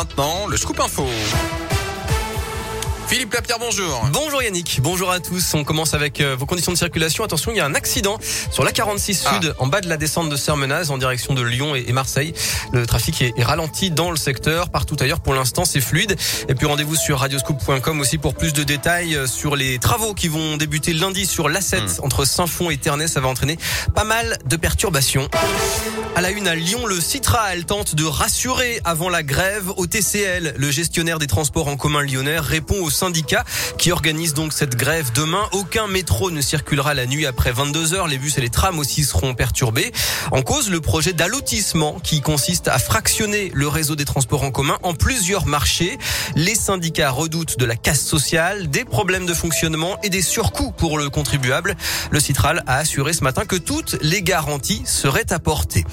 maintenant, le scoop info. Philippe Lapierre, bonjour. Bonjour Yannick, bonjour à tous. On commence avec euh, vos conditions de circulation. Attention, il y a un accident sur la 46 Ah. Sud, en bas de la descente de Sermenaz, en direction de Lyon et Marseille. Le trafic est ralenti dans le secteur. Partout ailleurs, pour l'instant, c'est fluide. Et puis rendez-vous sur radioscoop.com aussi pour plus de détails euh, sur les travaux qui vont débuter lundi sur l'A7 Hmm. entre Saint-Fond et Ternay. Ça va entraîner pas mal de perturbations. À la une à Lyon, le Citral tente de rassurer avant la grève au TCL. Le gestionnaire des transports en commun lyonnais répond au syndicat qui organise donc cette grève demain. Aucun métro ne circulera la nuit après 22 heures. Les bus et les trams aussi seront perturbés. En cause, le projet d'allotissement qui consiste à fractionner le réseau des transports en commun en plusieurs marchés. Les syndicats redoutent de la casse sociale, des problèmes de fonctionnement et des surcoûts pour le contribuable. Le Citral a assuré ce matin que toutes les garanties seraient apportées.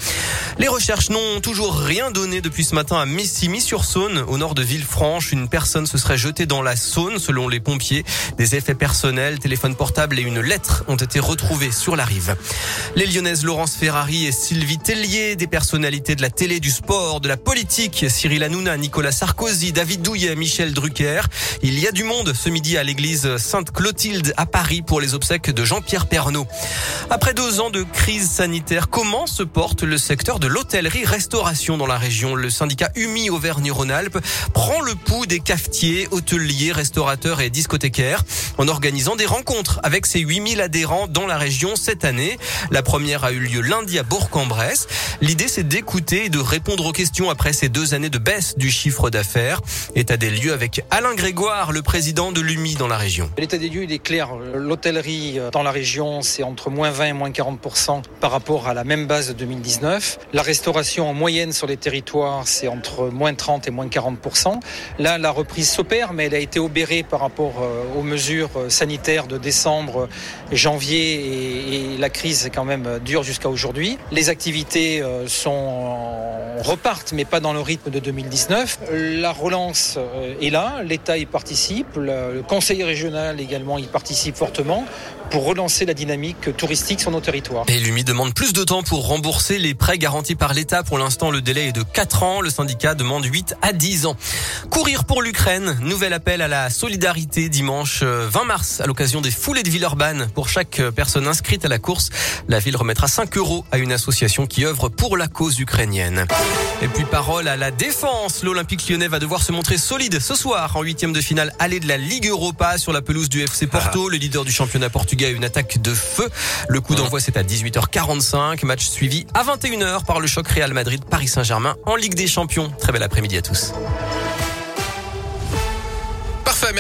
Les recherches n'ont toujours rien donné depuis ce matin à Messimy-sur-Saône, au nord de Villefranche. Une personne se serait jetée dans la selon les pompiers. Des effets personnels, téléphone portable et une lettre ont été retrouvés sur la rive. Les Lyonnaises Laurence Ferrari et Sylvie Tellier, des personnalités de la télé, du sport, de la politique, Cyril Hanouna, Nicolas Sarkozy, David Douillet, Michel Drucker. Il y a du monde ce midi à l'église Sainte-Clotilde à Paris pour les obsèques de Jean-Pierre Pernaud. Après deux ans de crise sanitaire, comment se porte le secteur de l'hôtellerie-restauration dans la région? Le syndicat UMI Auvergne-Rhône-Alpes prend le pouls des cafetiers, hôteliers, restaurateurs et discothécaires en organisant des rencontres avec ses 8000 adhérents dans la région cette année. La première a eu lieu lundi à Bourg-en-Bresse. L'idée, c'est d'écouter et de répondre aux questions après ces deux années de baisse du chiffre d'affaires. État des lieux avec Alain Grégoire, le président de l'UMI dans la région. L'état des lieux, il est clair. L'hôtellerie euh, dans la région, c'est entre moins 20 et moins 40% par rapport à la même base de 2019. La restauration en moyenne sur les territoires, c'est entre moins 30 et moins 40%. Là, la reprise s'opère, mais elle a été par rapport euh, aux mesures euh, sanitaires de décembre, janvier et, et la crise est quand même euh, dure jusqu'à aujourd'hui. Les activités euh, sont en- repartent, mais pas dans le rythme de 2019. La relance euh, est là, l'État y participe, le Conseil régional également y participe fortement pour relancer la dynamique touristique sur nos territoires. Et l'UMI demande plus de temps pour rembourser les prêts garantis par l'État. Pour l'instant, le délai est de 4 ans. Le syndicat demande 8 à 10 ans. Courir pour l'Ukraine. Nouvel appel à la solidarité dimanche euh, 20 mars à l'occasion des foulées de Villeurbanne. Pour chaque euh, personne inscrite à la course, la ville remettra 5 euros à une association qui œuvre pour la cause ukrainienne. Et puis parole à la défense. L'Olympique lyonnais va devoir se montrer solide ce soir en huitième de finale aller de la Ligue Europa sur la pelouse du FC Porto. Le leader du championnat portugais a une attaque de feu. Le coup d'envoi c'est à 18h45. Match suivi à 21h par le choc Real Madrid Paris Saint-Germain en Ligue des Champions. Très bel après-midi à tous. Parfait, merci.